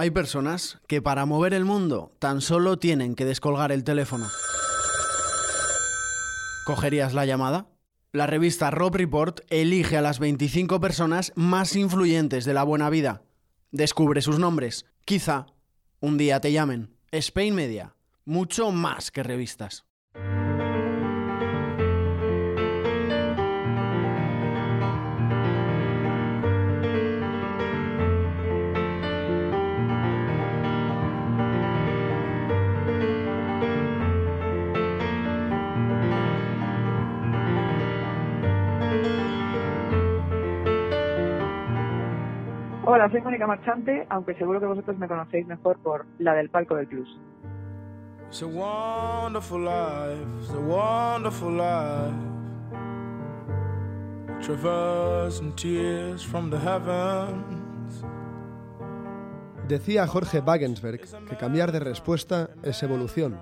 Hay personas que para mover el mundo tan solo tienen que descolgar el teléfono. ¿Cogerías la llamada? La revista Rob Report elige a las 25 personas más influyentes de la buena vida. Descubre sus nombres. Quizá un día te llamen. Spain Media. Mucho más que revistas. Hola, soy Mónica Marchante, aunque seguro que vosotros me conocéis mejor por la del palco del plus. It's a wonderful life, it's a wonderful life. Traversing tears from the heavens. Decía Jorge Wagensberg que cambiar de respuesta es evolución,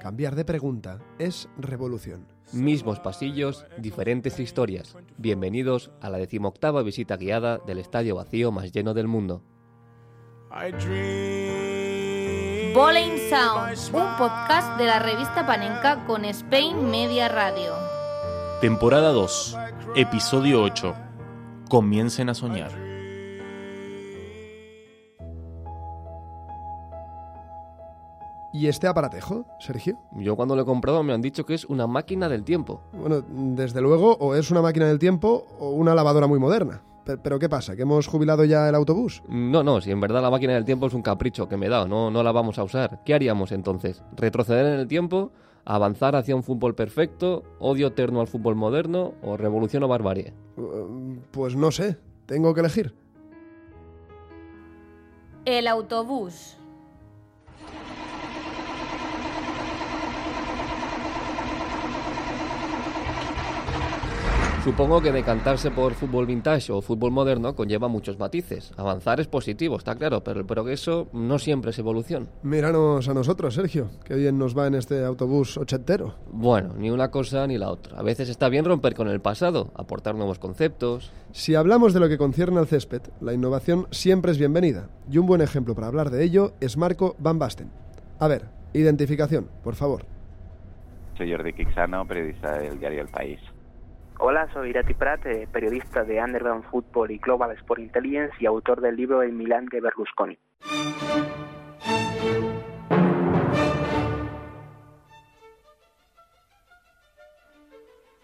cambiar de pregunta es revolución. Mismos pasillos, diferentes historias. Bienvenidos a la decimoctava visita guiada del estadio vacío más lleno del mundo. I dream. Bowling Sound, un podcast de la revista Panenka con Spain Media Radio. Temporada 2, episodio 8. Comiencen a soñar. ¿Y este aparatejo, Sergio? Yo cuando lo he comprado me han dicho que es una máquina del tiempo. Bueno, desde luego, o es una máquina del tiempo o una lavadora muy moderna. Pe- Pero ¿qué pasa? ¿Que hemos jubilado ya el autobús? No, no, si en verdad la máquina del tiempo es un capricho que me he dado, no, no la vamos a usar. ¿Qué haríamos entonces? ¿Retroceder en el tiempo? ¿Avanzar hacia un fútbol perfecto? ¿Odio eterno al fútbol moderno? ¿O revolución o barbarie? Uh, Pues no sé, tengo que elegir. El autobús. Supongo que decantarse por fútbol vintage o fútbol moderno conlleva muchos matices. Avanzar es positivo, está claro, pero el progreso no siempre es evolución. Míranos a nosotros, Sergio. Qué bien nos va en este autobús ochentero. Bueno, ni una cosa ni la otra. A veces está bien romper con el pasado, aportar nuevos conceptos. Si hablamos de lo que concierne al césped, la innovación siempre es bienvenida. Y un buen ejemplo para hablar de ello es Marco Van Basten. A ver, identificación, por favor. Soy Jordi Quixano, periodista del diario El País. Hola, soy Irati Prat, periodista de Underground Football y Global Sport Intelligence y autor del libro El Milán de Berlusconi.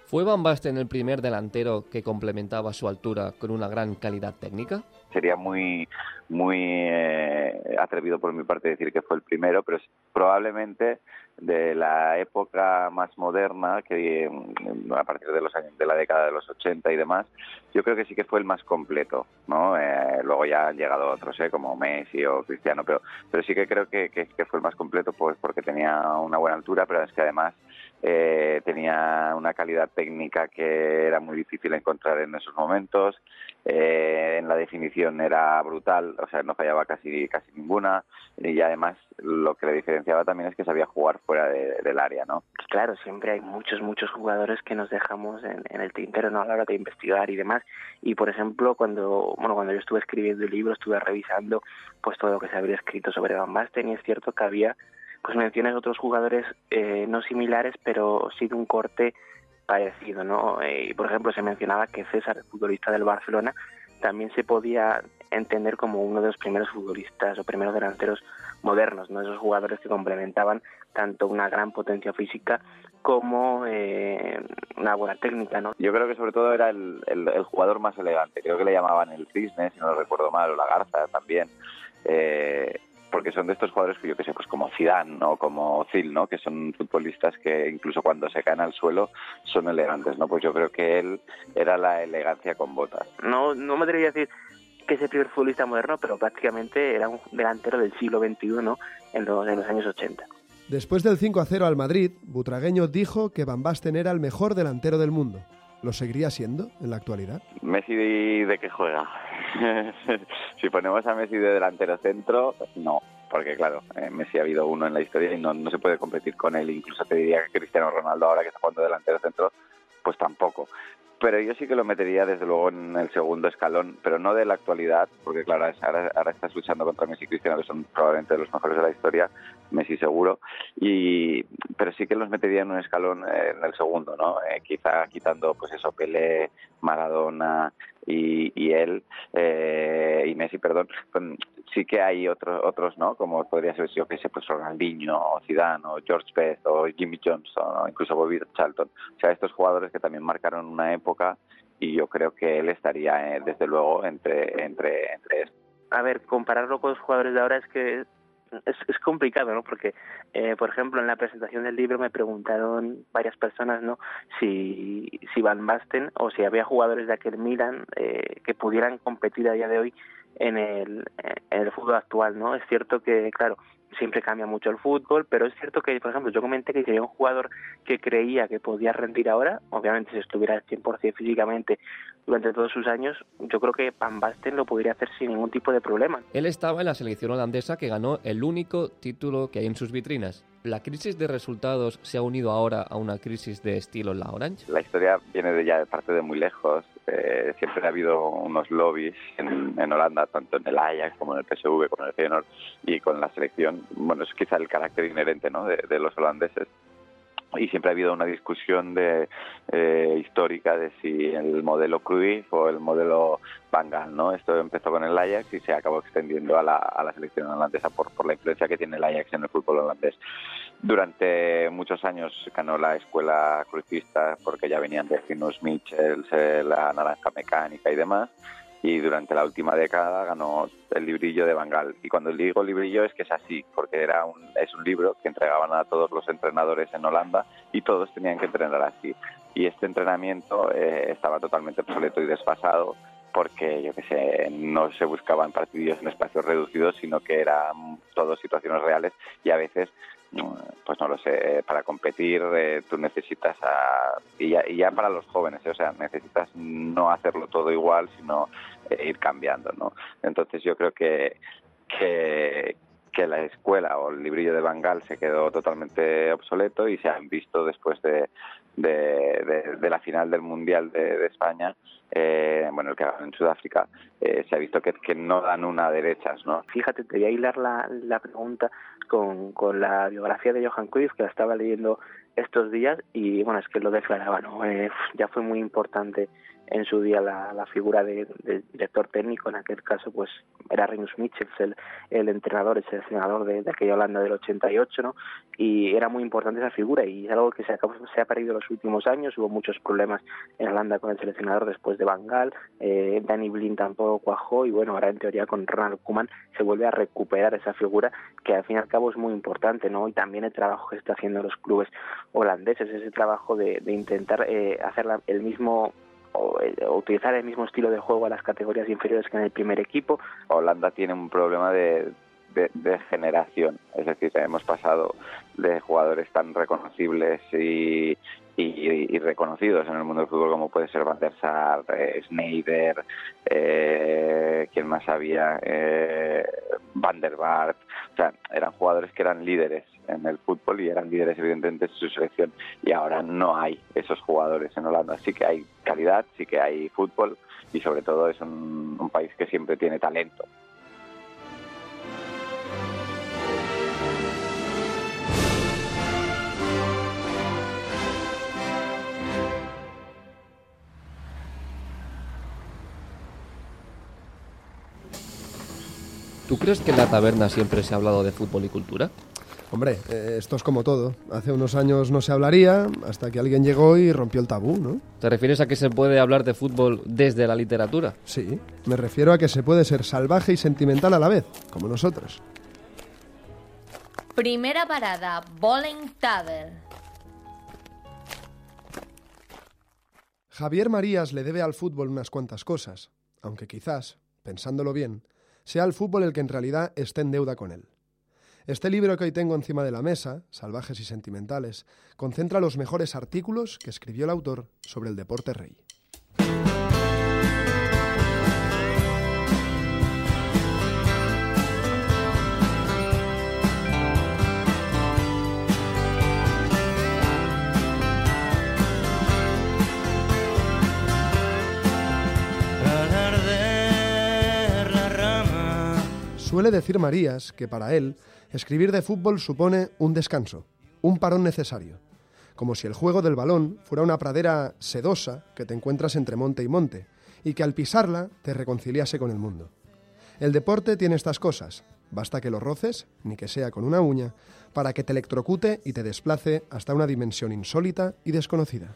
¿Fue Van Basten el primer delantero que complementaba su altura con una gran calidad técnica? Sería muy, muy eh, atrevido por mi parte decir que fue el primero, pero probablemente de la época más moderna, que mm, a partir de los años de la década de los 80 y demás, yo creo que sí que fue el más completo, ¿no? Eh, luego ya han llegado otros, ¿eh? como Messi o Cristiano, pero, pero sí que creo que, que, que fue el más completo, pues porque tenía una buena altura, pero es que además eh, tenía una calidad técnica que era muy difícil encontrar en esos momentos. Eh, en la definición era brutal, o sea, no fallaba casi casi ninguna. Y además lo que le diferenciaba también es que sabía jugar fuera de- del área, ¿no? Claro, siempre hay muchos, muchos jugadores que nos dejamos en, el tintero ¿no? a la hora de investigar y demás. Y por ejemplo, cuando bueno cuando yo estuve escribiendo el libro, estuve revisando pues todo lo que se había escrito sobre Van Basten y es cierto que había pues menciones otros jugadores eh, no similares, pero sí de un corte parecido, ¿no? Eh, por ejemplo, se mencionaba que César, el futbolista del Barcelona, también se podía entender como uno de los primeros futbolistas o primeros delanteros modernos, ¿no? Esos jugadores que complementaban tanto una gran potencia física como eh, una buena técnica, ¿no? Yo creo que sobre todo era el, el- el jugador más elegante. Creo que le llamaban el cisne, si no lo recuerdo mal, o la garza también. Eh, porque son de estos jugadores que yo que sé, pues como Zidane ¿no? como Ozil, ¿no? que son futbolistas que incluso cuando se caen al suelo son elegantes, ¿no? Pues yo creo que él era la elegancia con botas. No, no me atrevería a decir que es el primer futbolista moderno, pero prácticamente era un delantero del siglo XXI ¿no? en, los, en los años 80. Después del 5 a 0 al Madrid, Butragueño dijo que Van Basten era el mejor delantero del mundo. ¿Lo seguiría siendo en la actualidad? Messi de, de qué juega. si ponemos a Messi de delantero centro, no, porque claro, eh, Messi ha habido uno en la historia y no, no se puede competir con él. Incluso te diría que Cristiano Ronaldo ahora que está jugando delantero centro, pues tampoco. pero yo sí que lo metería desde luego en el segundo escalón, pero no de la actualidad, porque claro, ahora, ahora estás luchando contra Messi y Cristiano, que son probablemente los mejores de la historia, Messi seguro, y pero sí que los metería en un escalón eh, en el segundo, ¿no? Eh, quizá quitando pues eso, Pelé, Maradona y, y él, eh, y Messi, perdón, sí que hay otros, otros, ¿no? Como podría ser, yo que sé, pues Ronaldinho, o Zidane, o George Best, o Jimmy Johnson, o incluso Bobby Charlton. O sea, estos jugadores que también marcaron una época y yo creo que él estaría, eh, desde luego, entre, entre, entre A ver, compararlo con los jugadores de ahora es que es, es complicado, ¿no? Porque, eh, por ejemplo, en la presentación del libro me preguntaron varias personas, ¿no? Si, si Van Basten o si había jugadores de aquel Milan eh, que pudieran competir a día de hoy en el, en el fútbol actual, ¿no? Es cierto que, claro, siempre cambia mucho el fútbol, pero es cierto que, por ejemplo, yo comenté que sería un jugador que creía que podía rendir ahora, obviamente si estuviera al 100% físicamente durante todos sus años, yo creo que Van Basten lo podría hacer sin ningún tipo de problema. Él estaba en la selección holandesa que ganó el único título que hay en sus vitrinas. ¿La crisis de resultados se ha unido ahora a una crisis de estilo la Orange? La historia viene de ya de parte de muy lejos. Eh, siempre ha habido unos lobbies en, Holanda, tanto en el Ajax como en el PSV, como en el Feyenoord y con la selección. Bueno, es quizá el carácter inherente ¿no? de, de los holandeses y siempre ha habido una discusión de, eh, histórica de si el modelo Cruyff o el modelo Van Gaal, ¿no? Esto empezó con el Ajax y se acabó extendiendo a la, a la selección holandesa por, por la influencia que tiene el Ajax en el fútbol holandés. Durante muchos años ganó la escuela cruyffista porque ya venían de Finus Michels, la naranja mecánica y demás y durante la última década ganó el librillo de Bangal. Y cuando digo librillo es que es así, porque era un, es un libro que entregaban a todos los entrenadores en Holanda y todos tenían que entrenar así. Y este entrenamiento eh, estaba totalmente obsoleto y desfasado porque, yo qué sé, no se buscaban partidos en espacios reducidos, sino que eran todas situaciones reales y a veces pues no lo sé, para competir eh, tú necesitas, a, y, ya, y ya para los jóvenes, ¿eh? o sea, necesitas no hacerlo todo igual, sino eh, ir cambiando, ¿no? Entonces yo creo que, que, que la escuela o el librillo de Bangal se quedó totalmente obsoleto y se han visto después de, de, la final del Mundial de, España, eh, bueno, el que en Sudáfrica, eh, se ha visto que, que, no dan una a derechas, ¿no? Fíjate, te voy a hilar la, la pregunta con, con la biografía de Johan Cruyff, que la estaba leyendo estos días, y bueno, es que lo declaraba, ¿no? Eh, ya fue muy importante en su día la, la figura de, director técnico, en aquel caso pues era Rinus Michels, el, el entrenador, el seleccionador de, de, aquella Holanda del 88, ¿no? Y era muy importante esa figura y es algo que se, acabó, se ha perdido en los últimos años, hubo muchos problemas en Holanda con el seleccionador después de Van Gaal, eh, Danny Blind tampoco cuajó y bueno, ahora en teoría con Ronald Koeman se vuelve a recuperar esa figura que al fin y al cabo es muy importante, ¿no? Y también el trabajo que está haciendo los clubes holandeses, ese trabajo de, de intentar eh, hacer la, el mismo o, o, utilizar el mismo estilo de juego a las categorías inferiores que en el primer equipo. Holanda tiene un problema de, de generación, es decir, hemos pasado de jugadores tan reconocibles y, y, y, reconocidos en el mundo del fútbol como puede ser Van der Sar, eh, Schneider, eh, ¿quién más había? Eh, Van der Vaart, o sea, eran jugadores que eran líderes en el fútbol y eran líderes evidentemente en su selección y ahora no hay esos jugadores en Holanda, sí que hay calidad, sí que hay fútbol y sobre todo es un país que siempre tiene talento. ¿Tú crees que en la taberna siempre se ha hablado de fútbol y cultura? Hombre, eh, esto es como todo. Hace unos años no se hablaría hasta que alguien llegó y rompió el tabú, ¿no? ¿Te refieres a que se puede hablar de fútbol desde la literatura? Sí, me refiero a que se puede ser salvaje y sentimental a la vez, como nosotros. Primera parada, Bowling Tavern. Javier Marías le debe al fútbol unas cuantas cosas, aunque quizás, pensándolo bien, sea el fútbol el que en realidad esté en deuda con él. Este libro que hoy tengo encima de la mesa, Salvajes y Sentimentales, concentra los mejores artículos que escribió el autor sobre el deporte rey. Suele decir Marías que para él escribir de fútbol supone un descanso, un parón necesario, como si el juego del balón fuera una pradera sedosa que te encuentras entre monte y monte, y que al pisarla te reconciliase con el mundo. El deporte tiene estas cosas, basta que lo roces, ni que sea con una uña, para que te electrocute y te desplace hasta una dimensión insólita y desconocida.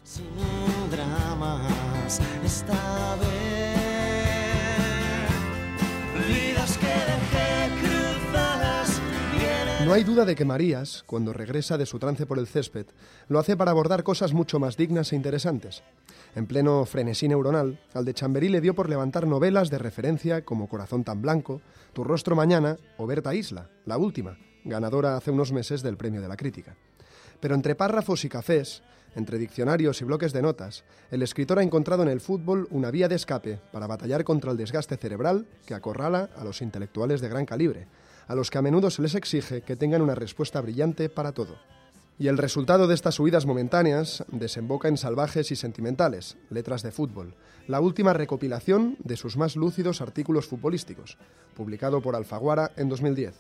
No hay duda de que Marías, cuando regresa de su trance por el césped, lo hace para abordar cosas mucho más dignas e interesantes. En pleno frenesí neuronal, al de Chamberí le dio por levantar novelas de referencia como Corazón tan blanco, Tu rostro mañana o Berta Isla, la última, ganadora hace unos meses del Premio de la Crítica. Pero entre párrafos y cafés, entre diccionarios y bloques de notas, el escritor ha encontrado en el fútbol una vía de escape para batallar contra el desgaste cerebral que acorrala a los intelectuales de gran calibre, a los que a menudo se les exige que tengan una respuesta brillante para todo. Y el resultado de estas huidas momentáneas desemboca en Salvajes y Sentimentales, Letras de Fútbol, la última recopilación de sus más lúcidos artículos futbolísticos, publicado por Alfaguara en 2010.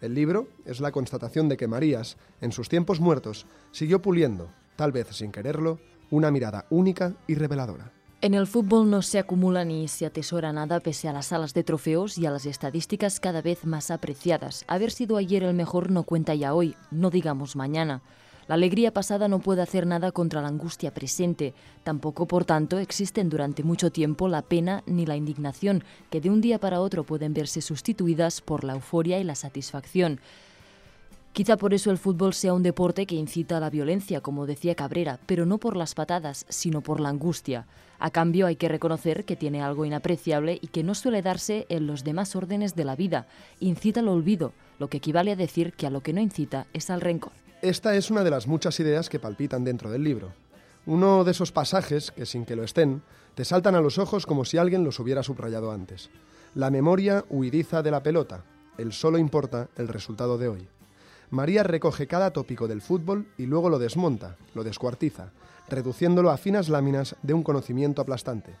El libro es la constatación de que Marías, en sus tiempos muertos, siguió puliendo, tal vez sin quererlo, una mirada única y reveladora. En el fútbol no se acumula ni se atesora nada pese a las salas de trofeos y a las estadísticas cada vez más apreciadas. Haber sido ayer el mejor no cuenta ya hoy, no digamos mañana. La alegría pasada no puede hacer nada contra la angustia presente. Tampoco, por tanto, existen durante mucho tiempo la pena ni la indignación, que de un día para otro pueden verse sustituidas por la euforia y la satisfacción. Quizá por eso el fútbol sea un deporte que incita a la violencia, como decía Cabrera, pero no por las patadas, sino por la angustia. A cambio hay que reconocer que tiene algo inapreciable y que no suele darse en los demás órdenes de la vida. Incita al olvido, lo que equivale a decir que a lo que no incita es al rencor. Esta es una de las muchas ideas que palpitan dentro del libro. Uno de esos pasajes que, sin que lo estén, te saltan a los ojos como si alguien los hubiera subrayado antes. La memoria huidiza de la pelota. El solo importa el resultado de hoy. María recoge cada tópico del fútbol y luego lo desmonta, lo descuartiza, reduciéndolo a finas láminas de un conocimiento aplastante.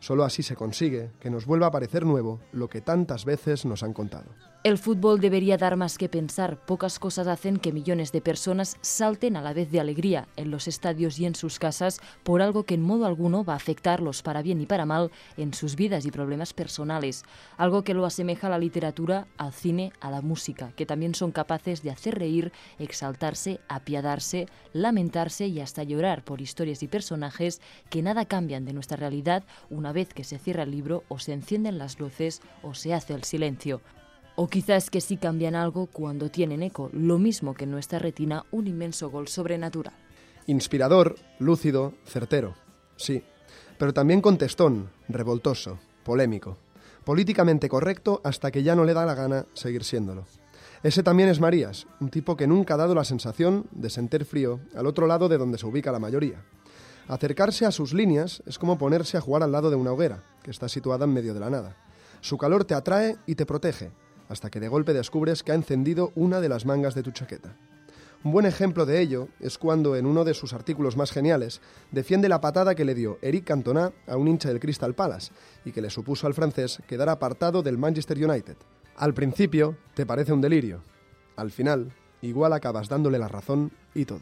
Solo así se consigue que nos vuelva a parecer nuevo lo que tantas veces nos han contado. El fútbol debería dar más que pensar. Pocas cosas hacen que millones de personas salten a la vez de alegría en los estadios y en sus casas por algo que en modo alguno va a afectarlos para bien y para mal en sus vidas y problemas personales. Algo que lo asemeja a la literatura, al cine, a la música, que también son capaces de hacer reír, exaltarse, apiadarse, lamentarse y hasta llorar por historias y personajes que nada cambian de nuestra realidad una vez que se cierra el libro o se encienden las luces o se hace el silencio. O quizás que sí cambian algo cuando tienen eco, lo mismo que en nuestra retina un inmenso gol sobrenatural. Inspirador, lúcido, certero. Sí, pero también contestón, revoltoso, polémico. Políticamente correcto hasta que ya no le da la gana seguir siéndolo. Ese también es Marías, un tipo que nunca ha dado la sensación de sentir frío al otro lado de donde se ubica la mayoría. Acercarse a sus líneas es como ponerse a jugar al lado de una hoguera, que está situada en medio de la nada. Su calor te atrae y te protege, hasta que de golpe descubres que ha encendido una de las mangas de tu chaqueta. Un buen ejemplo de ello es cuando en uno de sus artículos más geniales defiende la patada que le dio Eric Cantona a un hincha del Crystal Palace y que le supuso al francés quedar apartado del Manchester United. Al principio te parece un delirio, al final igual acabas dándole la razón y todo.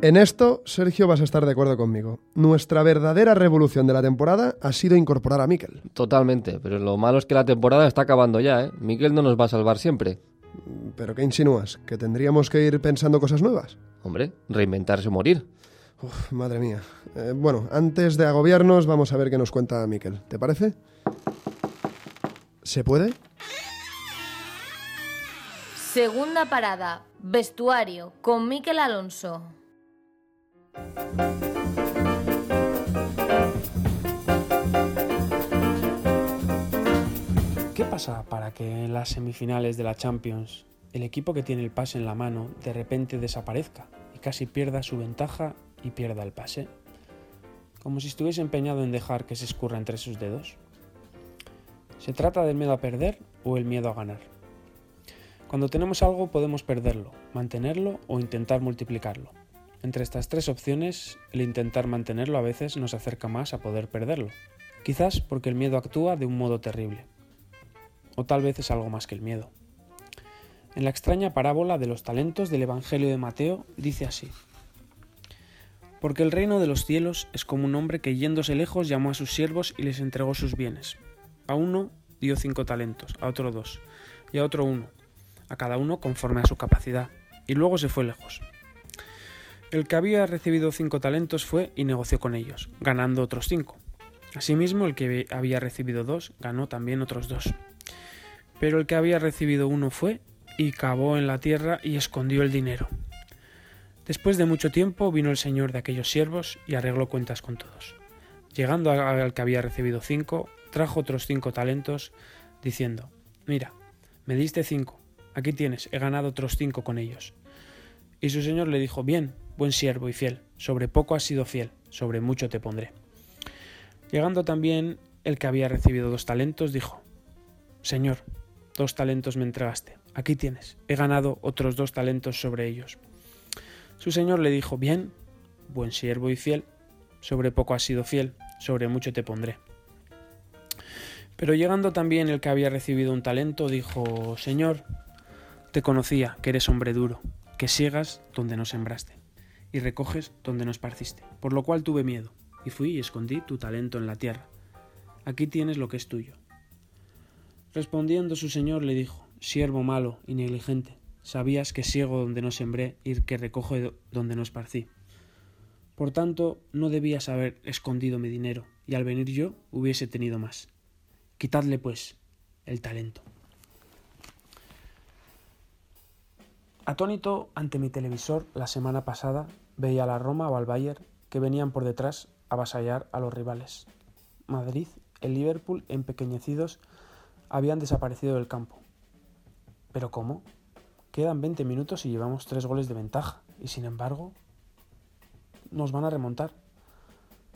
En esto, Sergio, vas a estar de acuerdo conmigo. Nuestra verdadera revolución de la temporada ha sido incorporar a Miquel. Totalmente, pero lo malo es que la temporada está acabando ya, ¿eh? Miquel no nos va a salvar siempre. ¿Pero qué insinúas? ¿Que tendríamos que ir pensando cosas nuevas? Hombre, reinventarse o morir. Uf, madre mía. Eh, bueno, antes de agobiarnos, vamos a ver qué nos cuenta Miquel. ¿Te parece? ¿Se puede? Segunda parada, vestuario, con Miquel Alonso. ¿Qué pasa para que en las semifinales de la Champions el equipo que tiene el pase en la mano de repente desaparezca y casi pierda su ventaja y pierda el pase? Como si estuviese empeñado en dejar que se escurra entre sus dedos. ¿Se trata del miedo a perder o el miedo a ganar? Cuando tenemos algo podemos perderlo, mantenerlo o intentar multiplicarlo. Entre estas tres opciones, el intentar mantenerlo a veces nos acerca más a poder perderlo. Quizás porque el miedo actúa de un modo terrible. O tal vez es algo más que el miedo. En la extraña parábola de los talentos del Evangelio de Mateo dice así. Porque el reino de los cielos es como un hombre que yéndose lejos llamó a sus siervos y les entregó sus bienes. A uno dio cinco talentos, a otro dos, y a otro uno, a cada uno conforme a su capacidad, y luego se fue lejos. El que había recibido cinco talentos fue y negoció con ellos, ganando otros cinco. Asimismo, el que había recibido dos ganó también otros dos. Pero el que había recibido uno fue y cavó en la tierra y escondió el dinero. Después de mucho tiempo vino el señor de aquellos siervos y arregló cuentas con todos. Llegando al que había recibido cinco, trajo otros cinco talentos, diciendo, Mira, me diste cinco, aquí tienes, he ganado otros cinco con ellos. Y su señor le dijo, Bien, buen siervo y fiel, sobre poco has sido fiel, sobre mucho te pondré. Llegando también el que había recibido dos talentos, dijo, Señor, dos talentos me entregaste, aquí tienes, he ganado otros dos talentos sobre ellos. Su señor le dijo, Bien, buen siervo y fiel, sobre poco has sido fiel, sobre mucho te pondré. Pero llegando también el que había recibido un talento, dijo, Señor, te conocía que eres hombre duro, que siegas donde no sembraste, y recoges donde no esparciste, por lo cual tuve miedo, y fui y escondí tu talento en la tierra. Aquí tienes lo que es tuyo. Respondiendo su señor le dijo, Siervo malo y negligente, sabías que siego donde no sembré y que recojo donde no esparcí. Por tanto, no debías haber escondido mi dinero, y al venir yo hubiese tenido más. Quitadle, pues, el talento. Atónito ante mi televisor la semana pasada, veía la Roma o al Bayern que venían por detrás a avasallar a los rivales. Madrid, el Liverpool, empequeñecidos, habían desaparecido del campo. ¿Pero cómo? Quedan 20 minutos y llevamos tres goles de ventaja, y sin embargo, nos van a remontar.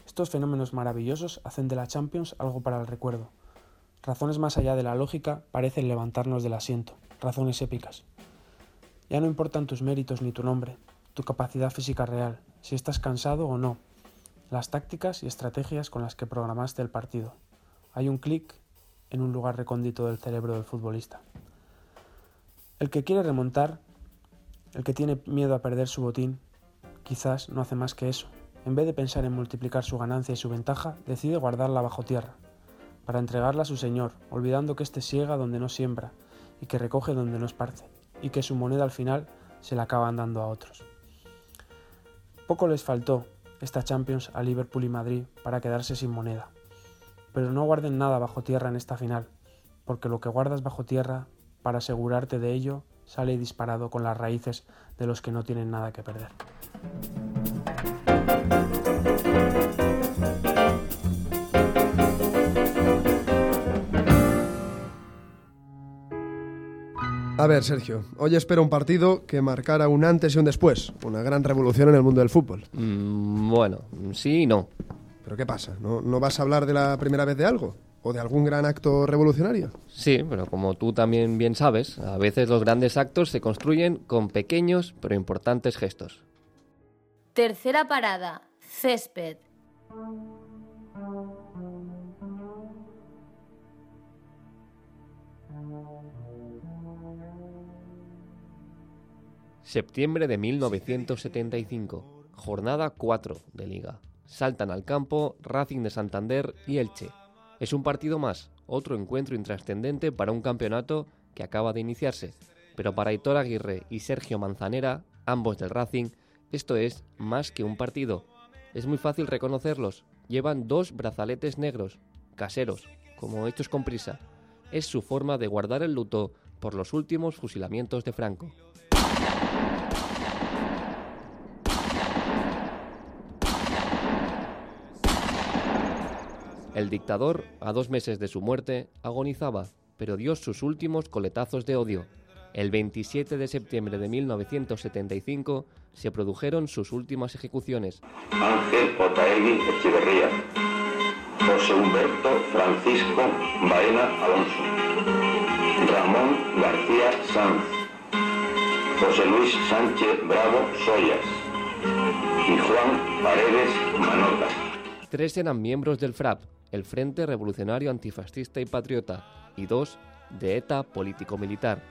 Estos fenómenos maravillosos hacen de la Champions algo para el recuerdo Razones más allá de la lógica parecen levantarnos del asiento, razones épicas. Ya no importan tus méritos ni tu nombre, tu capacidad física real, si estás cansado o no, las tácticas y estrategias con las que programaste el partido. Hay un clic en un lugar recóndito del cerebro del futbolista. El que quiere remontar, el que tiene miedo a perder su botín, quizás no hace más que eso. En vez de pensar en multiplicar su ganancia y su ventaja, decide guardarla bajo tierra, para entregarla a su Señor, olvidando que éste siega donde no siembra y que recoge donde no esparce, y que su moneda al final se la acaban dando a otros. Poco les faltó esta Champions a Liverpool y Madrid para quedarse sin moneda. Pero no guarden nada bajo tierra en esta final, porque lo que guardas bajo tierra, para asegurarte de ello, sale disparado con las raíces de los que no tienen nada que perder. A ver, Sergio, hoy espero un partido que marcara un antes y un después, una gran revolución en el mundo del fútbol. Mm, bueno, sí y no. ¿Pero qué pasa? ¿No, ¿No vas a hablar de la primera vez de algo? ¿O de algún gran acto revolucionario? Sí, pero como tú también bien sabes, a veces los grandes actos se construyen con pequeños pero importantes gestos. Tercera parada, césped. Septiembre de 1975, jornada 4 de Liga. Saltan al campo Racing de Santander y Elche. Es un partido más, otro encuentro intrascendente para un campeonato que acaba de iniciarse. Pero para Hitor Aguirre y Sergio Manzanera, ambos del Racing, esto es más que un partido. Es muy fácil reconocerlos. Llevan dos brazaletes negros, caseros, como hechos con prisa. Es su forma de guardar el luto por los últimos fusilamientos de Franco. El dictador, a dos meses de su muerte, agonizaba, pero dio sus últimos coletazos de odio. El 27 de septiembre de 1975 se produjeron sus últimas ejecuciones. Ángel Otaegui Echeverría, José Humberto Francisco Baena Alonso, Ramón García Sanz, José Luis Sánchez Bravo Soyas, y Juan Paredes Manota. Tres eran miembros del FRAP, el Frente Revolucionario Antifascista y Patriota, y dos de ETA político-militar.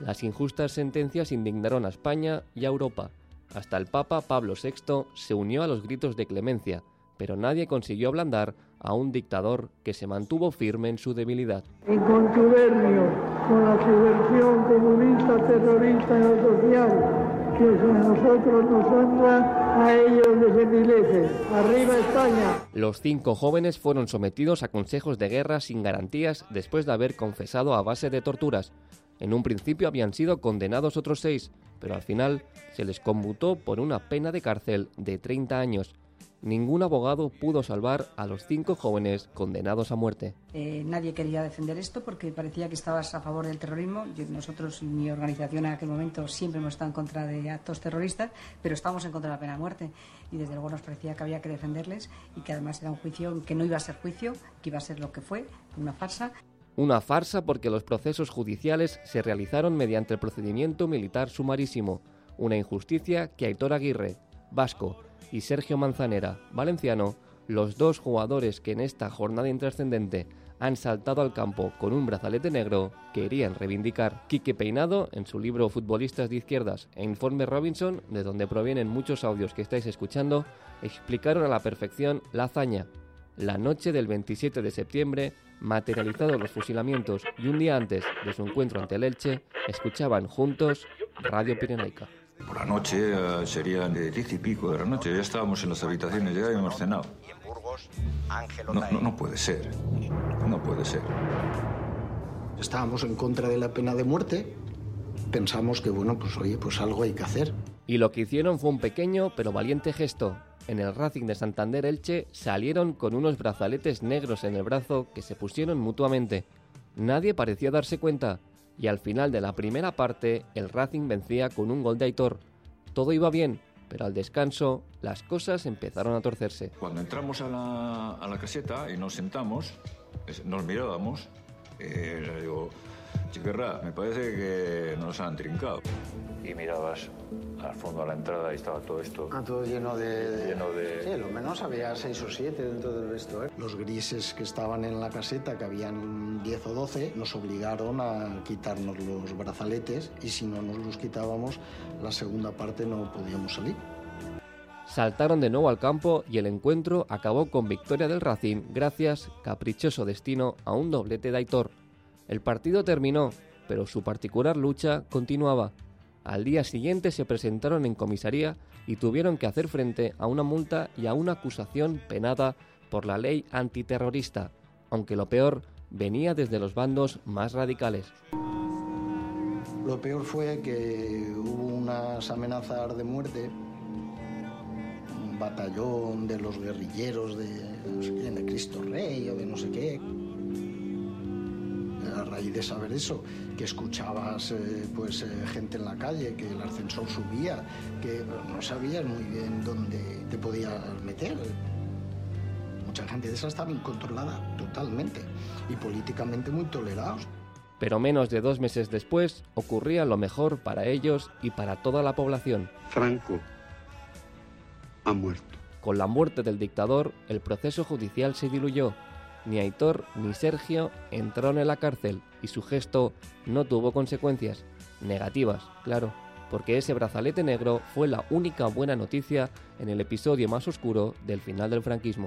Las injustas sentencias indignaron a España y a Europa. Hasta el Papa Pablo VI se unió a los gritos de clemencia, pero nadie consiguió ablandar a un dictador que se mantuvo firme en su debilidad. En contubernio con la subversión comunista terrorista lo social, que a nosotros nos honra, a ellos les envilece. ¡Arriba España! Los cinco jóvenes fueron sometidos a consejos de guerra sin garantías después de haber confesado a base de torturas. En un principio habían sido condenados otros seis, pero al final se les conmutó por una pena de cárcel de 30 años. Ningún abogado pudo salvar a los cinco jóvenes condenados a muerte. Eh, nadie quería defender esto porque parecía que estabas a favor del terrorismo. Yo- nosotros y mi organización en aquel momento siempre hemos estado en contra de actos terroristas, pero estábamos en contra de la pena de muerte. Y desde luego nos parecía que había que defenderles y que además era un juicio que no iba a ser juicio, que iba a ser lo que fue, una farsa. Una farsa porque los procesos judiciales se realizaron mediante el procedimiento militar sumarísimo, una injusticia que Aitor Aguirre, vasco, y Sergio Manzanera, valenciano, los dos jugadores que en esta jornada intrascendente han saltado al campo con un brazalete negro, querían reivindicar. Quique Peinado, en su libro Futbolistas de Izquierdas e Informe Robinson, de donde provienen muchos audios que estáis escuchando, explicaron a la perfección la hazaña. La noche del 27 de septiembre, materializados los fusilamientos y un día antes de su encuentro ante el Elche, escuchaban juntos Radio Pirenaica. Por la noche eh, serían de diez y pico de la noche, ya estábamos en las habitaciones, ya habíamos cenado. No, no, no puede ser, no puede ser. Estábamos en contra de la pena de muerte. Pensamos que, bueno, pues oye, pues algo hay que hacer. Y lo que hicieron fue un pequeño pero valiente gesto. En el Racing de Santander Elche salieron con unos brazaletes negros en el brazo que se pusieron mutuamente. Nadie pareció darse cuenta y al final de la primera parte el Racing vencía con un gol de Aitor. Todo iba bien, pero al descanso las cosas empezaron a torcerse. Cuando entramos a la, caseta y nos sentamos, nos mirábamos, eh, chiquerra, me parece que nos han trincado. Y mirabas al fondo a la entrada y estaba todo esto. Ah, todo lleno de... Lleno de- Sí, lo menos había seis o siete dentro del vestuario. ¿eh? Los grises que estaban en la caseta, que habían 10 o 12, nos obligaron a quitarnos los brazaletes y si no nos los quitábamos, la segunda parte no podíamos salir. Saltaron de nuevo al campo y el encuentro acabó con victoria del Racing gracias, caprichoso destino, a un doblete de Aitor. El partido terminó, pero su particular lucha continuaba. Al día siguiente se presentaron en comisaría y tuvieron que hacer frente a una multa y a una acusación penada por la ley antiterrorista, aunque lo peor venía desde los bandos más radicales. Lo peor fue que hubo unas amenazas de muerte. Un batallón de los guerrilleros de, Cristo Rey o de no sé qué. A raíz de saber eso, que escuchabas eh, pues, eh, gente en la calle, que el ascensor subía, que no sabías muy bien dónde te podías meter. Mucha gente de esa estaba incontrolada totalmente y políticamente muy tolerados. Pero menos de dos meses después ocurría lo mejor para ellos y para toda la población. Franco ha muerto. Con la muerte del dictador, el proceso judicial se diluyó. Ni Aitor ni Sergio entraron en la cárcel y su gesto no tuvo consecuencias. Negativas, claro, porque ese brazalete negro fue la única buena noticia en el episodio más oscuro del final del franquismo.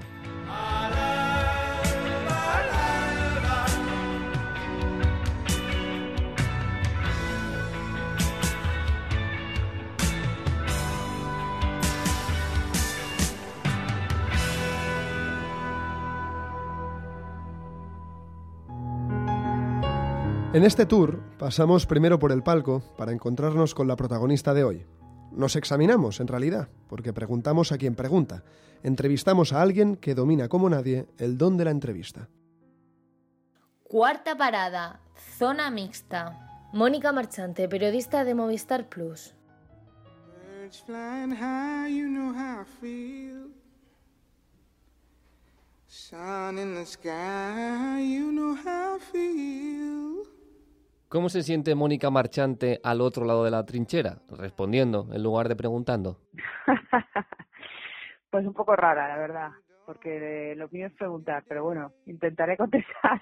En este tour pasamos primero por el palco para encontrarnos con la protagonista de hoy. Nos examinamos, en realidad, porque preguntamos a quien pregunta. Entrevistamos a alguien que domina como nadie el don de la entrevista. Cuarta parada, zona mixta. Mónica Marchante, periodista de Movistar Plus. Birds flying high, you know how I feel. Sun in the sky, you know how I feel. ¿Cómo se siente Mónica Marchante al otro lado de la trinchera? Respondiendo en lugar de preguntando. pues un poco rara, la verdad, porque lo mío es preguntar, pero bueno, intentaré contestar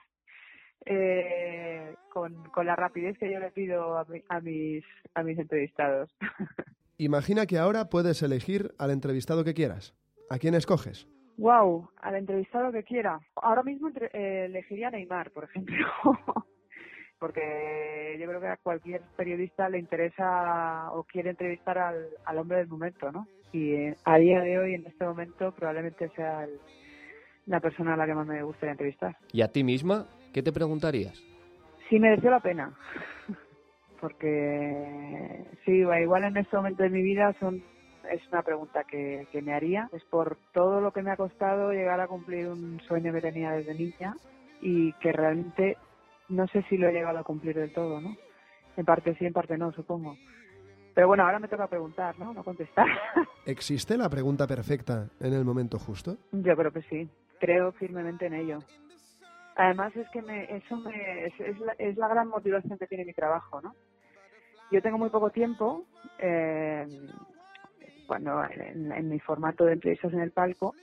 eh, con, con, la rapidez que yo le pido a, a mis, a mis entrevistados. Imagina que ahora puedes elegir al entrevistado que quieras. ¿A quién escoges? Wow, al entrevistado que quiera. Ahora mismo entre, eh, elegiría a Neymar, por ejemplo. Porque yo creo que a cualquier periodista le interesa o quiere entrevistar al, al hombre del momento, ¿no? Y eh, a día de hoy, en este momento, probablemente sea el, la persona a la que más me gustaría entrevistar. ¿Y a ti misma? ¿Qué te preguntarías? Sí, mereció la pena. Porque sí, igual en este momento de mi vida son es una pregunta que, que, me haría. Es por todo lo que me ha costado llegar a cumplir un sueño que tenía desde niña y que realmente no sé si lo he llegado a cumplir del todo, ¿no? En parte sí, en parte no, supongo. Pero bueno, ahora me toca preguntar, ¿no? No contestar. ¿Existe la pregunta perfecta en el momento justo? Yo creo que sí. Creo firmemente en ello. Además es que me, eso me, es, es, la, es la gran motivación que tiene mi trabajo, ¿no? Yo tengo muy poco tiempo, eh, cuando en, en, mi formato de entrevistas en el palco,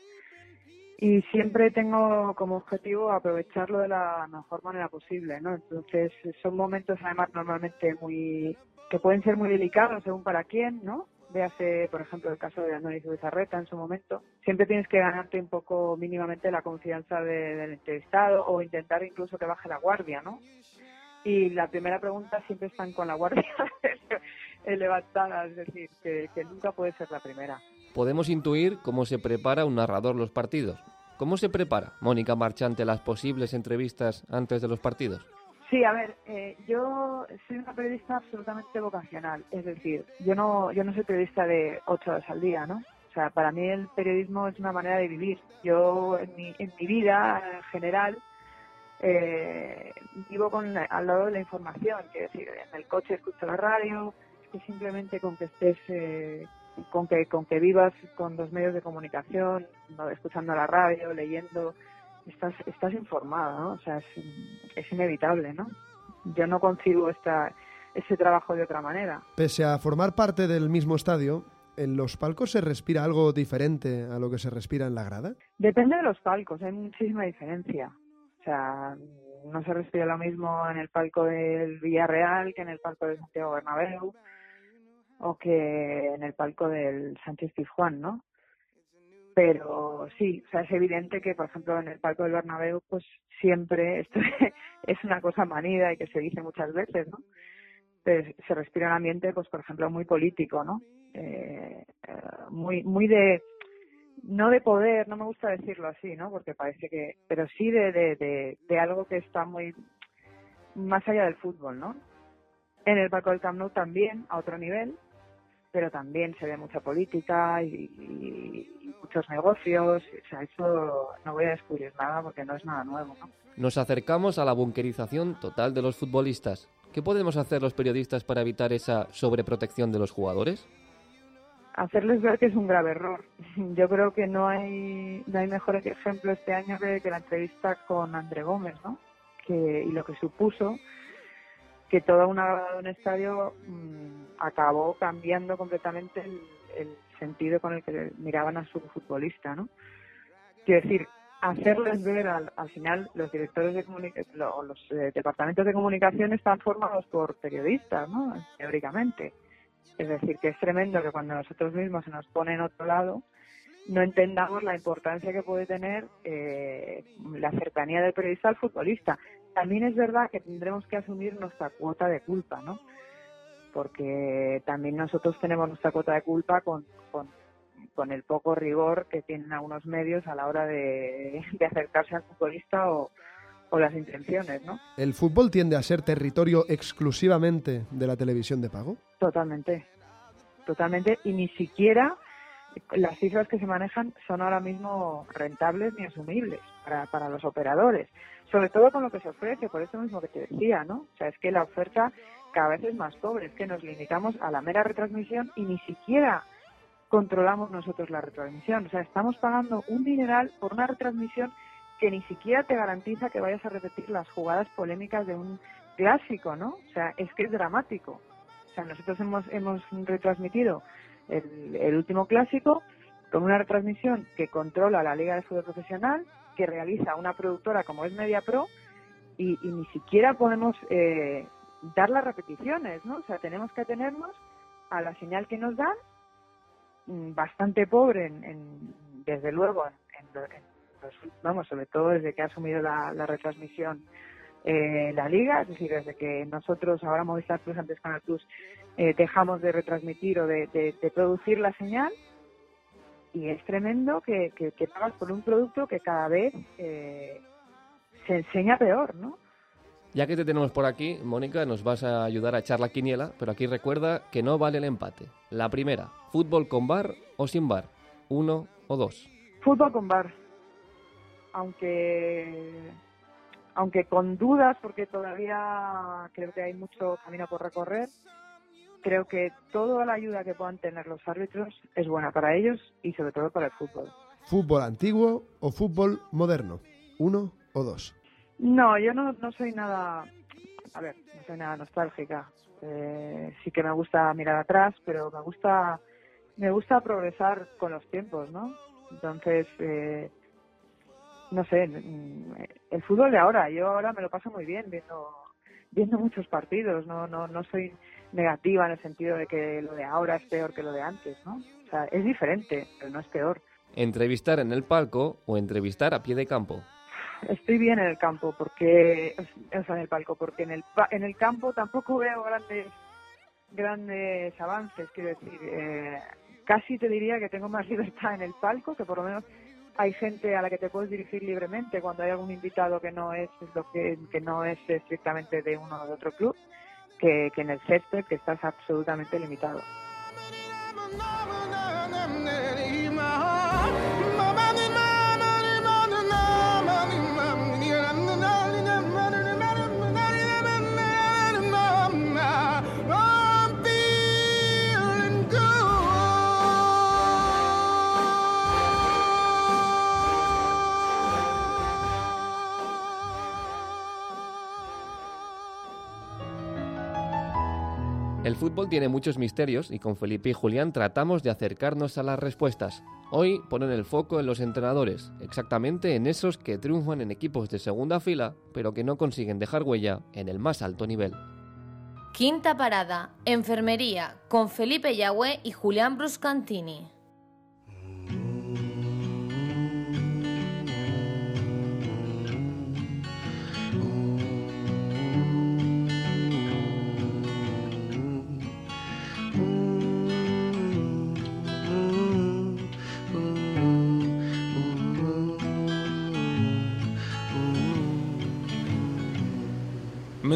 y siempre tengo como objetivo aprovecharlo de la mejor manera posible, ¿no? Entonces son momentos además normalmente muy que pueden ser muy delicados según para quién, ¿no? Véase, por ejemplo, el caso de Andrés Bizarreta en su momento. Siempre tienes que ganarte un poco mínimamente la confianza de, del entrevistado o intentar incluso que baje la guardia, ¿no? Y la primera pregunta siempre están con la guardia levantada, es decir, que, que nunca puede ser la primera. Podemos intuir cómo se prepara un narrador los partidos. ¿Cómo se prepara Mónica Marchante las posibles entrevistas antes de los partidos? Sí, a ver, eh, yo soy una periodista absolutamente vocacional, es decir, yo no, yo no soy periodista de ocho horas al día, ¿no? O sea, para mí el periodismo es una manera de vivir. Yo en mi, en mi vida en general eh, vivo con al lado de la información, quiero decir, en el coche escucho la radio, es que simplemente con que estés eh, con que con que vivas con los medios de comunicación, escuchando la radio, leyendo, estás estás informada, ¿no? O sea, es, es inevitable, ¿no? Yo no concibo esta ese trabajo de otra manera. Pese a formar parte del mismo estadio, ¿en los palcos se respira algo diferente a lo que se respira en la grada? Depende de los palcos, hay muchísima diferencia. O sea, no se respira lo mismo en el palco del Villarreal que en el palco de Santiago Bernabéu o que en el palco del Sánchez Pizjuán, ¿no? Pero sí, o sea, es evidente que, por ejemplo, en el palco del Bernabéu, pues siempre esto es una cosa manida y que se dice muchas veces, ¿no? Pues se respira un ambiente, pues por ejemplo, muy político, ¿no? Eh, muy, muy de, no de poder, no me gusta decirlo así, ¿no? Porque parece que, pero sí de, de, de, de algo que está muy más allá del fútbol, ¿no? En el palco del Camp Nou también, a otro nivel, pero también se ve mucha política y, y, muchos negocios. O sea, eso no voy a descubrir nada porque no es nada nuevo. ¿no? Nos acercamos a la bunkerización total de los futbolistas. ¿Qué podemos hacer los periodistas para evitar esa sobreprotección de los jugadores? Hacerles ver que es un grave error. Yo creo que no hay, no hay mejor ejemplo este año que, que la entrevista con André Gómez, ¿no? Que, y lo que supuso que toda una un estadio mmm, acabó cambiando completamente el, el, sentido con el que miraban a su futbolista, ¿no? Quiero decir, hacerles ver al, al final los directores de o los eh, departamentos de comunicación están formados por periodistas, ¿no? Teóricamente. Es decir, que es tremendo que cuando nosotros mismos se nos pone en otro lado, no entendamos la importancia que puede tener eh, la cercanía del periodista al futbolista. También es verdad que tendremos que asumir nuestra cuota de culpa, ¿no? Porque también nosotros tenemos nuestra cuota de culpa con, con, con el poco rigor que tienen algunos medios a la hora de, de acercarse al futbolista o, o las intenciones, ¿no? ¿El fútbol tiende a ser territorio exclusivamente de la televisión de pago? Totalmente, totalmente, y ni siquiera las cifras que se manejan son ahora mismo rentables ni asumibles para, para los operadores, sobre todo con lo que se ofrece, por eso mismo que te decía, ¿no? O sea, es que la oferta cada vez es más pobre, es que nos limitamos a la mera retransmisión y ni siquiera controlamos nosotros la retransmisión, o sea, estamos pagando un dineral por una retransmisión que ni siquiera te garantiza que vayas a repetir las jugadas polémicas de un clásico, ¿no? O sea, es que es dramático. O sea, nosotros hemos, hemos retransmitido el, último clásico con una retransmisión que controla la Liga de Fútbol Profesional, que realiza una productora como es Media Pro, y, y ni siquiera podemos eh, dar las repeticiones, ¿no? O sea, tenemos que atenernos a la señal que nos dan, mm, bastante pobre, en, en- desde luego, en, en lo- en los- vamos, sobre todo desde que ha asumido la, retransmisión eh, la liga, es decir, desde que nosotros, ahora Movistar Plus, antes Canal Plus, eh, dejamos de retransmitir o de, producir la señal, y es tremendo que pagas por un producto que cada vez eh, se enseña peor, ¿no? Ya que te tenemos por aquí, Mónica, nos vas a ayudar a echar la quiniela, pero aquí recuerda que no vale el empate. La primera, fútbol con bar o sin bar, uno o dos. Fútbol con bar. Aunque aunque con dudas, porque todavía creo que hay mucho camino por recorrer, creo que toda la ayuda que puedan tener los árbitros es buena para ellos y sobre todo para el fútbol. ¿Fútbol antiguo o fútbol moderno? ¿Uno o dos? No, yo no, no soy nada, a ver, no soy nada nostálgica. Eh, sí que me gusta mirar atrás, pero me gusta, me gusta progresar con los tiempos, ¿no? Entonces, eh, no sé, mm, el fútbol de ahora, yo ahora me lo paso muy bien viendo, viendo muchos partidos, no, no, no soy negativa en el sentido de que lo de ahora es peor que lo de antes, ¿no? O sea, es diferente, pero no es peor. Entrevistar en el palco o entrevistar a pie de campo. Estoy bien en el campo porque o sea en el palco porque en el en el campo tampoco veo grandes grandes avances quiero decir eh, casi te diría que tengo más libertad en el palco que por lo menos hay gente a la que te puedes dirigir libremente cuando hay algún invitado que no es lo que, que no es estrictamente de uno o de otro club que, que en el césped que estás absolutamente limitado fútbol tiene muchos misterios y con Felipe y Julián tratamos de acercarnos a las respuestas. Hoy ponen el foco en los entrenadores, exactamente en esos que triunfan en equipos de segunda fila, pero que no consiguen dejar huella en el más alto nivel. Quinta parada, enfermería, con Felipe Yagüe y Julián Bruscantini.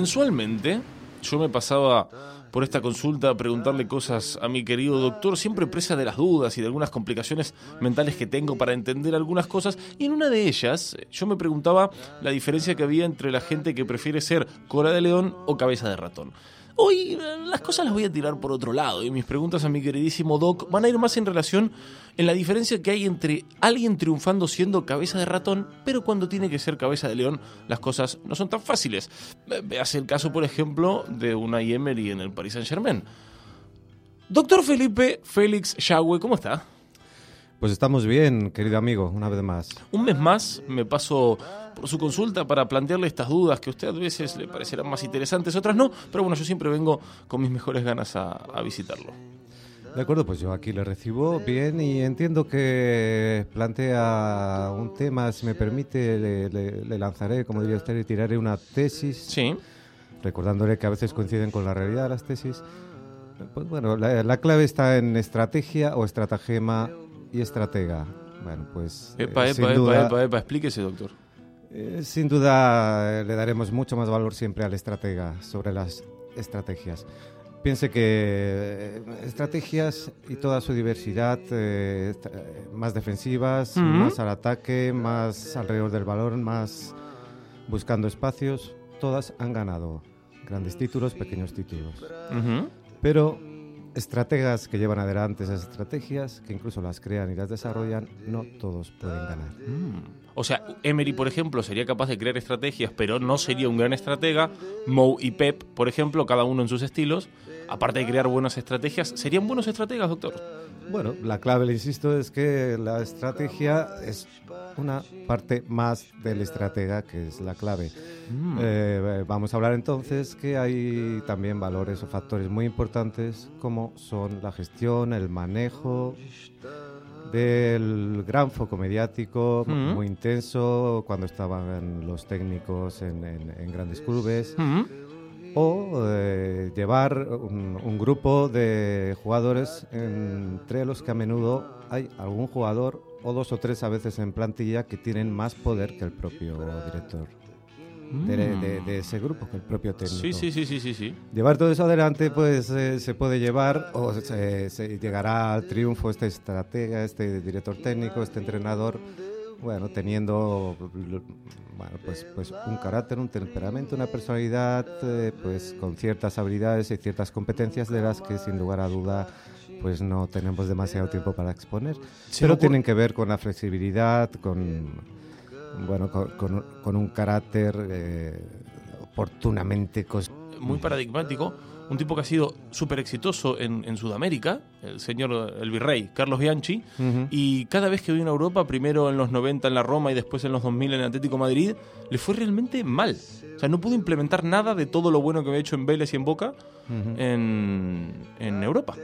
Mensualmente yo me pasaba por esta consulta a preguntarle cosas a mi querido doctor, siempre presa de las dudas y de algunas complicaciones mentales que tengo para entender algunas cosas. Y en una de ellas yo me preguntaba la diferencia que había entre la gente que prefiere ser cola de león o cabeza de ratón. Hoy las cosas las voy a tirar por otro lado y mis preguntas a mi queridísimo Doc van a ir más en relación en la diferencia que hay entre alguien triunfando siendo cabeza de ratón, pero cuando tiene que ser cabeza de león las cosas no son tan fáciles. Veas el caso, por ejemplo, de Unai Emery en el Paris Saint Germain. Doctor Felipe Félix Yagüe, ¿cómo está? Pues estamos bien, querido amigo, una vez más. Un mes más me paso por su consulta para plantearle estas dudas que a usted a veces le parecerán más interesantes, otras no, pero bueno, yo siempre vengo con mis mejores ganas a, a visitarlo. De acuerdo, pues yo aquí le recibo bien y entiendo que plantea un tema, si me permite, le, le- le lanzaré, como diría usted, le tiraré una tesis. Sí. Recordándole que a veces coinciden con la realidad las tesis. Pues bueno, la, la clave está en estrategia o estratagema y estratega. Bueno, pues. eh, Epa, sin epa, duda- epa, epa, epa, explíquese, doctor. Eh, sin duda eh, le daremos mucho más valor siempre al estratega sobre las estrategias. Piense que eh, estrategias y toda su diversidad, eh, eh, más defensivas, más al ataque, más alrededor del balón, más buscando espacios, todas han ganado grandes títulos, pequeños títulos. Pero estrategas que llevan adelante esas estrategias, que incluso las crean y las desarrollan, no todos pueden ganar. Mm. O sea, Emery, por ejemplo, sería capaz de crear estrategias, pero no sería un gran estratega. Mou y Pep, por ejemplo, cada uno en sus estilos, aparte de crear buenas estrategias, ¿serían buenos estrategas, doctor? Bueno, la clave, le insisto, es que la estrategia es una parte más del estratega, que es la clave. Mm. Eh, vamos a hablar entonces que hay también valores o factores muy importantes como son la gestión, el manejo del gran foco mediático Mm. muy intenso cuando estaban los técnicos en, en- en grandes clubes Mm. O eh, llevar un, un grupo de jugadores entre los que a menudo hay algún jugador o dos o tres a veces en plantilla que tienen más poder que el propio director de, de- de ese grupo, que el propio técnico. Sí, sí, sí, sí, sí, sí. Llevar todo eso adelante, pues eh, se puede llevar o se, se llegará al triunfo este estratega, este director técnico, este entrenador, bueno, teniendo bueno, pues, pues un carácter, un temperamento, una personalidad, eh, pues con ciertas habilidades y ciertas competencias de las que sin lugar a duda pues no tenemos demasiado tiempo para exponer. Pero tienen que ver con la flexibilidad, con bueno, con, con- con un carácter eh, oportunamente muy paradigmático, un tipo que ha sido súper exitoso en, en Sudamérica, el señor, el virrey Carlos Bianchi, y cada vez que vino a Europa, primero en los 90 en la Roma y después en los 2000 en el Atlético de Madrid, le fue realmente mal. O sea, no pudo implementar nada de todo lo bueno que había hecho en Vélez y en Boca en, en Europa.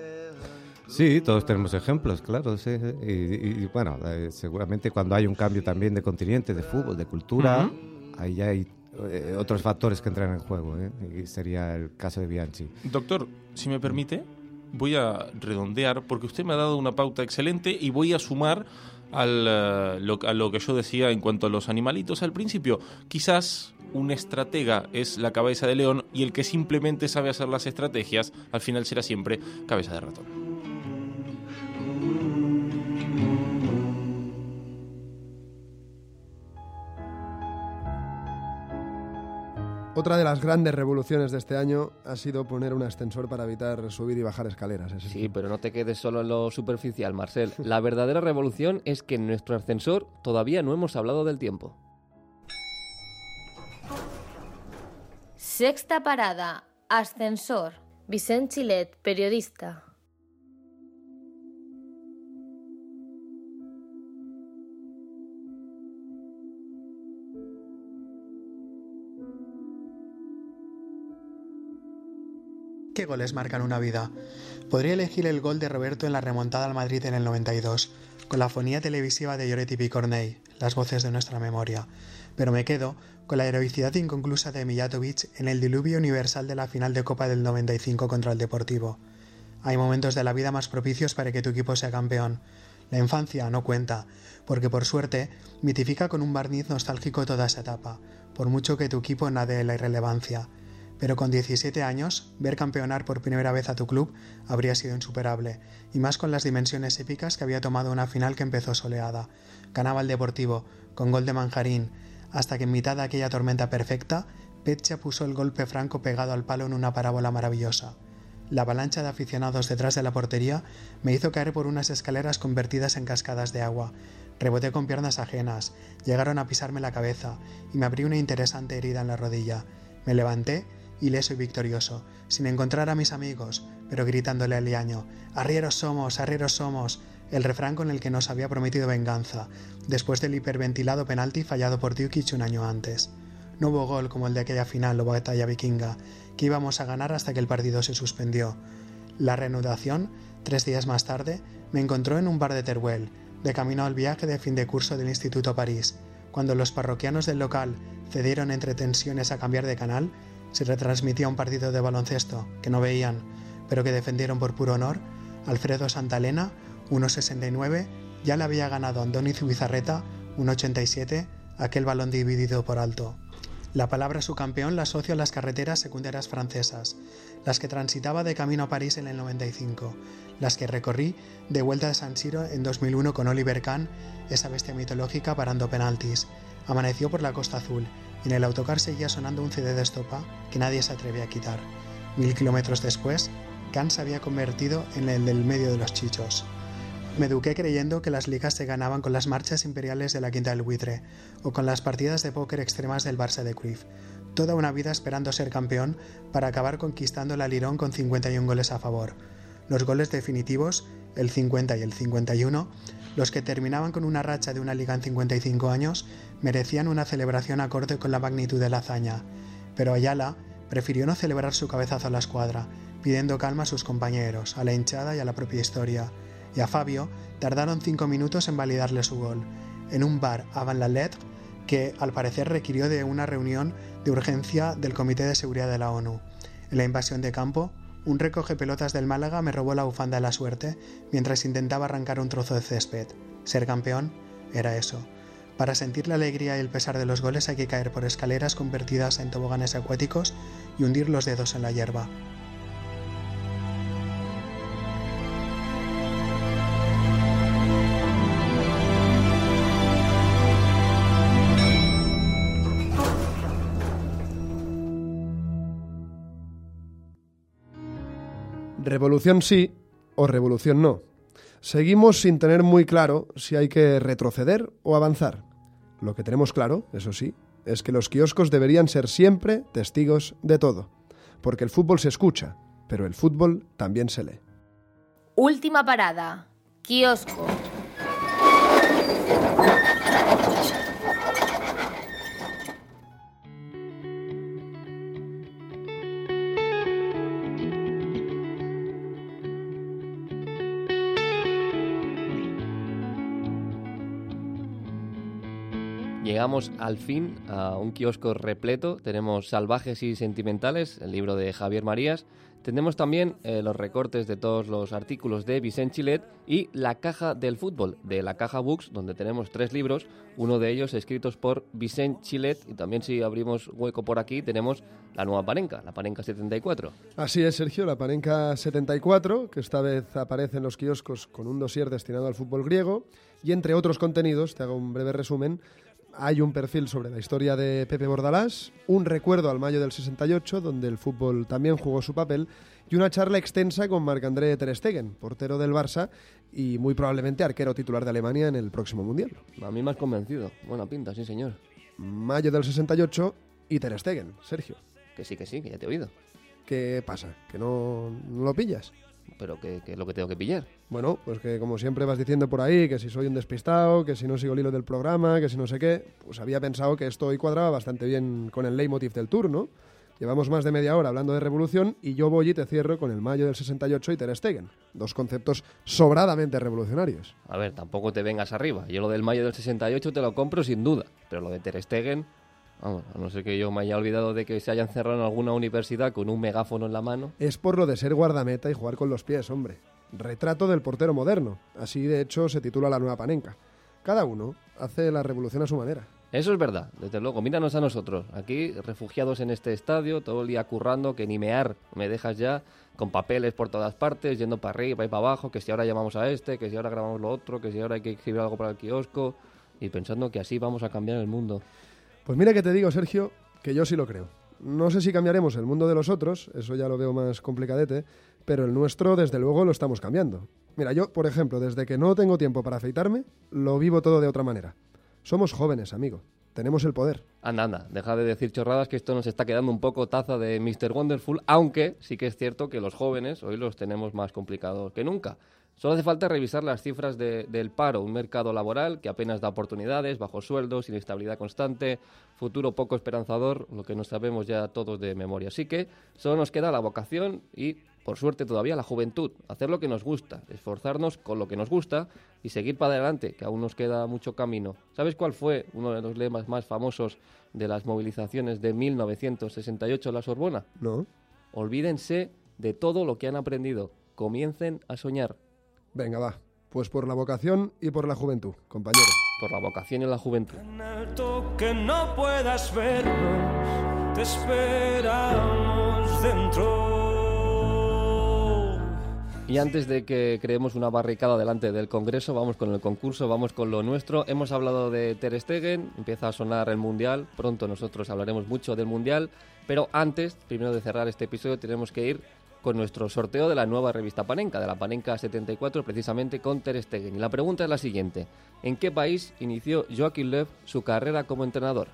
Sí, todos tenemos ejemplos, claro. sí. Y, bueno, eh, seguramente cuando hay un cambio también de continente, de fútbol, de cultura, ahí ya hay eh, otros factores que entran en juego. ¿eh? Y sería el caso de Bianchi. Doctor, si me permite, voy a redondear porque usted me ha dado una pauta excelente y voy a sumar al, eh, lo, a lo que yo decía en cuanto a los animalitos al principio. Quizás un estratega es la cabeza de león y el que simplemente sabe hacer las estrategias al final será siempre cabeza de ratón. Otra de las grandes revoluciones de este año ha sido poner un ascensor para evitar subir y bajar escaleras. Sí, pero no te quedes solo en lo superficial, Marcel. La verdadera revolución es que en nuestro ascensor todavía no hemos hablado del tiempo. Sexta parada. Ascensor. Vicent Chilet, periodista. ¿Qué goles marcan una vida? Podría elegir el gol de Roberto en la remontada al Madrid en el 92, con la fonía televisiva de Lloret y Picornell, las voces de nuestra memoria. Pero me quedo con la heroicidad inconclusa de Mijatovic en el diluvio universal de la final de Copa del 95 contra el Deportivo. Hay momentos de la vida más propicios para que tu equipo sea campeón. La infancia no cuenta, porque por suerte mitifica con un barniz nostálgico toda esa etapa, por mucho que tu equipo nade la irrelevancia. Pero con 17 años, ver campeonar por primera vez a tu club habría sido insuperable, y más con las dimensiones épicas que había tomado una final que empezó soleada. Ganaba el Deportivo, con gol de Manjarín, hasta que en mitad de aquella tormenta perfecta, Petcha puso el golpe franco pegado al palo en una parábola maravillosa. La avalancha de aficionados detrás de la portería me hizo caer por unas escaleras convertidas en cascadas de agua. Reboté con piernas ajenas, llegaron a pisarme la cabeza y me abrí una interesante herida en la rodilla. Me levanté ileso y victorioso, sin encontrar a mis amigos, pero gritándole al liaño, Arrieros somos, arrieros somos, el refrán con el que nos había prometido venganza, después del hiperventilado penalti fallado por Dukic un año antes. No hubo gol como el de aquella final o batalla vikinga, que íbamos a ganar hasta que el partido se suspendió. La reanudación, tres días más tarde, me encontró en un bar de Teruel, de camino al viaje de fin de curso del Instituto París. Cuando los parroquianos del local cedieron entre tensiones a cambiar de canal, se retransmitía un partido de baloncesto que no veían, pero que defendieron por puro honor. Alfredo Santalena, 1.69, ya le había ganado a Andoni Zubizarreta, 1.87, aquel balón dividido por alto. La palabra su campeón la asocio a las carreteras secundarias francesas, las que transitaba de camino a París en el 95, las que recorrí de vuelta de San Siro en 2001 con Oliver Kahn, esa bestia mitológica parando penaltis. Amaneció por la Costa Azul en el autocar seguía sonando un CD de estopa que nadie se atrevía a quitar. Mil kilómetros después, Kahn se había convertido en el del medio de los chichos. Me eduqué creyendo que las ligas se ganaban con las marchas imperiales de la Quinta del Buitre o con las partidas de póker extremas del Barça de Cruyff. Toda una vida esperando ser campeón para acabar conquistando la Lirón con 51 goles a favor. Los goles definitivos, el 50 y el 51, los que terminaban con una racha de una liga en 55 años, merecían una celebración acorde con la magnitud de la hazaña. Pero Ayala prefirió no celebrar su cabezazo a la escuadra, pidiendo calma a sus compañeros, a la hinchada y a la propia historia y a Fabio tardaron cinco minutos en validarle su gol, en un bar a Van la Lettre que al parecer requirió de una reunión de urgencia del Comité de Seguridad de la ONU. En la invasión de campo, un recoge pelotas del Málaga me robó la bufanda de la suerte mientras intentaba arrancar un trozo de césped. Ser campeón era eso. Para sentir la alegría y el pesar de los goles hay que caer por escaleras convertidas en toboganes acuáticos y hundir los dedos en la hierba. Revolución sí o revolución no. Seguimos sin tener muy claro si hay que retroceder o avanzar. Lo que tenemos claro, eso sí, es que los kioscos deberían ser siempre testigos de todo. Porque el fútbol se escucha, pero el fútbol también se lee. Última parada. Kiosco. Llegamos al fin a un kiosco repleto. Tenemos Salvajes y Sentimentales, el libro de Javier Marías. Tenemos también eh, los recortes de todos los artículos de Vicente Chilet y La Caja del Fútbol, de La Caja Books, donde tenemos tres libros, uno de ellos escritos por Vicente Chilet. Y también, si abrimos hueco por aquí, tenemos la nueva Panenka, la Panenka 74. Así es, Sergio, la Panenka 74, que esta vez aparece en los kioscos con un dossier destinado al fútbol griego. Y entre otros contenidos, te hago un breve resumen, hay un perfil sobre la historia de Pepe Bordalás, un recuerdo al mayo del 68, donde el fútbol también jugó su papel, y una charla extensa con Marc-André Ter Stegen, portero del Barça y muy probablemente arquero titular de Alemania en el próximo Mundial. A mí me has convencido. Buena pinta, sí, señor. Mayo del 68 y Ter Stegen, Sergio. Que sí, que sí, que ya te he oído. ¿Qué pasa? ¿Que no, no lo pillas? ¿Pero qué, qué es lo que tengo que pillar? Bueno, pues que como siempre vas diciendo por ahí, que si soy un despistado, que si no sigo el hilo del programa, que si no sé qué, pues había pensado que esto hoy cuadraba bastante bien con el leitmotiv del tour, ¿no? Llevamos más de media hora hablando de revolución y yo voy y te cierro con el mayo del 68 y Ter Stegen. Dos conceptos sobradamente revolucionarios. A ver, tampoco te vengas arriba. Yo lo del mayo del 68 te lo compro sin duda, pero lo de Ter Stegen, vamos, a no ser que yo me haya olvidado de que se haya encerrado en alguna universidad con un megáfono en la mano. Es por lo de ser guardameta y jugar con los pies, hombre. Retrato del portero moderno. Así de hecho se titula la nueva panenca. Cada uno hace la revolución a su manera. Eso es verdad, desde luego. Míranos a nosotros, aquí refugiados en este estadio, todo el día currando, que ni mear me dejas ya, con papeles por todas partes, yendo para arriba y para abajo, que si ahora llamamos a este, que si ahora grabamos lo otro, que si ahora hay que escribir algo para el kiosco, y pensando que así vamos a cambiar el mundo. Pues mira que te digo, Sergio, que yo sí lo creo. No sé si cambiaremos el mundo de los otros, eso ya lo veo más complicadete, pero el nuestro desde luego lo estamos cambiando. Mira, yo, por ejemplo, desde que no tengo tiempo para afeitarme, lo vivo todo de otra manera. Somos jóvenes, amigo. Tenemos el poder. Anda, anda, deja de decir chorradas que esto nos está quedando un poco taza de Mr. Wonderful, aunque sí que es cierto que los jóvenes hoy los tenemos más complicados que nunca. Solo hace falta revisar las cifras de- del paro, un mercado laboral que apenas da oportunidades, bajos sueldos, inestabilidad constante, futuro poco esperanzador, lo que no sabemos ya todos de memoria. Así que solo nos queda la vocación y, por suerte todavía, la juventud. Hacer lo que nos gusta, esforzarnos con lo que nos gusta y seguir para adelante, que aún nos queda mucho camino. ¿Sabes cuál fue uno de los lemas más famosos de las movilizaciones de 1968 en la Sorbona? No. Olvídense de todo lo que han aprendido. Comiencen a soñar. Venga, va. Pues por la vocación y por la juventud, compañero. Por la vocación y la juventud. alto que no puedas vernos, te esperamos dentro. Y antes de que creemos una barricada delante del Congreso, vamos con el concurso, vamos con lo nuestro. Hemos hablado de Ter Stegen, empieza a sonar el Mundial, pronto nosotros hablaremos mucho del Mundial, pero antes, primero de cerrar este episodio, tenemos que ir con nuestro sorteo de la nueva revista Panenka, de la Panenka 74, precisamente con Ter Stegen. Y la pregunta es la siguiente. ¿En qué país inició Joachim Löw su carrera como entrenador?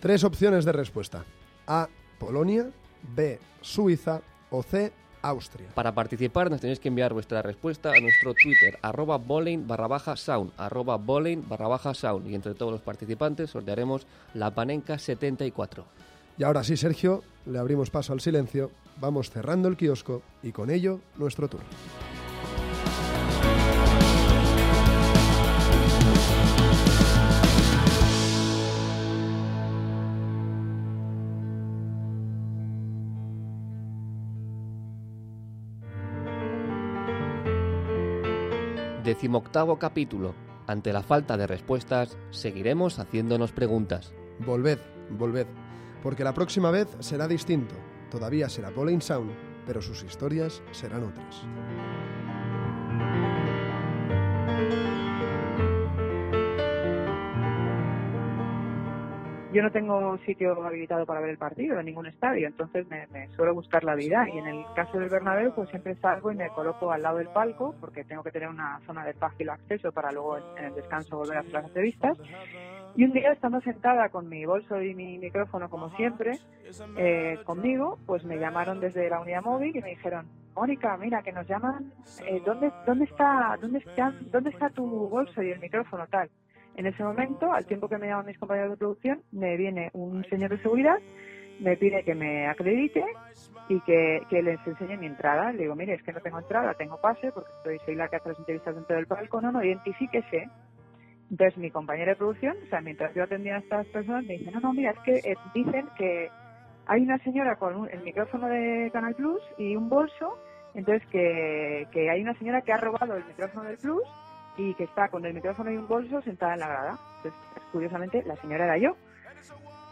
Tres opciones de respuesta. A. Polonia. B. Suiza. O C. Austria. Para participar nos tenéis que enviar vuestra respuesta a nuestro Twitter, arroba bowling barra baja sound, arroba bowling barra baja sound. Y entre todos los participantes sortearemos la Panenka 74. Y ahora sí, Sergio, le abrimos paso al silencio, vamos cerrando el kiosco y con ello nuestro tour. Decimoctavo capítulo. Ante la falta de respuestas, seguiremos haciéndonos preguntas. Volved, volved, porque la próxima vez será distinto. Todavía será Bowling Sound, pero sus historias serán otras. yo no tengo sitio habilitado para ver el partido en ningún estadio, entonces me, me, suelo buscar la vida y en el caso del Bernabéu pues siempre salgo y me coloco al lado del palco porque tengo que tener una zona de fácil acceso para luego en, en el descanso volver a hacer las entrevistas y un día estando sentada con mi bolso y mi micrófono como siempre eh, conmigo pues me llamaron desde la unidad móvil y me dijeron Mónica mira que nos llaman eh, dónde dónde está dónde está dónde está tu bolso y el micrófono tal en ese momento, al tiempo que me llaman mis compañeros de producción, me viene un señor de seguridad, me pide que me acredite y que, que les enseñe mi entrada. Le digo, mire, es que no tengo entrada, tengo pase porque estoy, soy la que hace las entrevistas dentro del palco, no, no, identifíquese. Entonces mi compañera de producción, o sea, mientras yo atendía a estas personas, me dice, no, no, mira, es que eh, dicen que hay una señora con un, el micrófono de Canal Plus y un bolso, entonces que, que hay una señora que ha robado el micrófono del Plus y que está con el micrófono y un bolso sentada en la grada. Entonces, curiosamente, la señora era yo.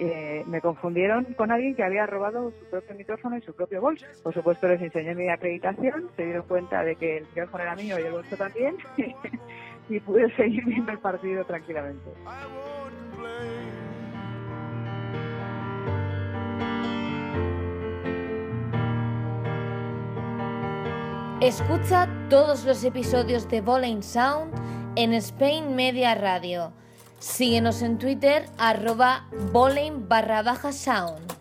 Eh, me confundieron con alguien que había robado su propio micrófono y su propio bolso. Por supuesto, les enseñé mi acreditación, se dieron cuenta de que el micrófono era mío y el bolso también, y pude seguir viendo el partido tranquilamente. Escucha todos los episodios de Bowling Sound en Spain Media Radio. Síguenos en Twitter arroba bowling barra baja sound.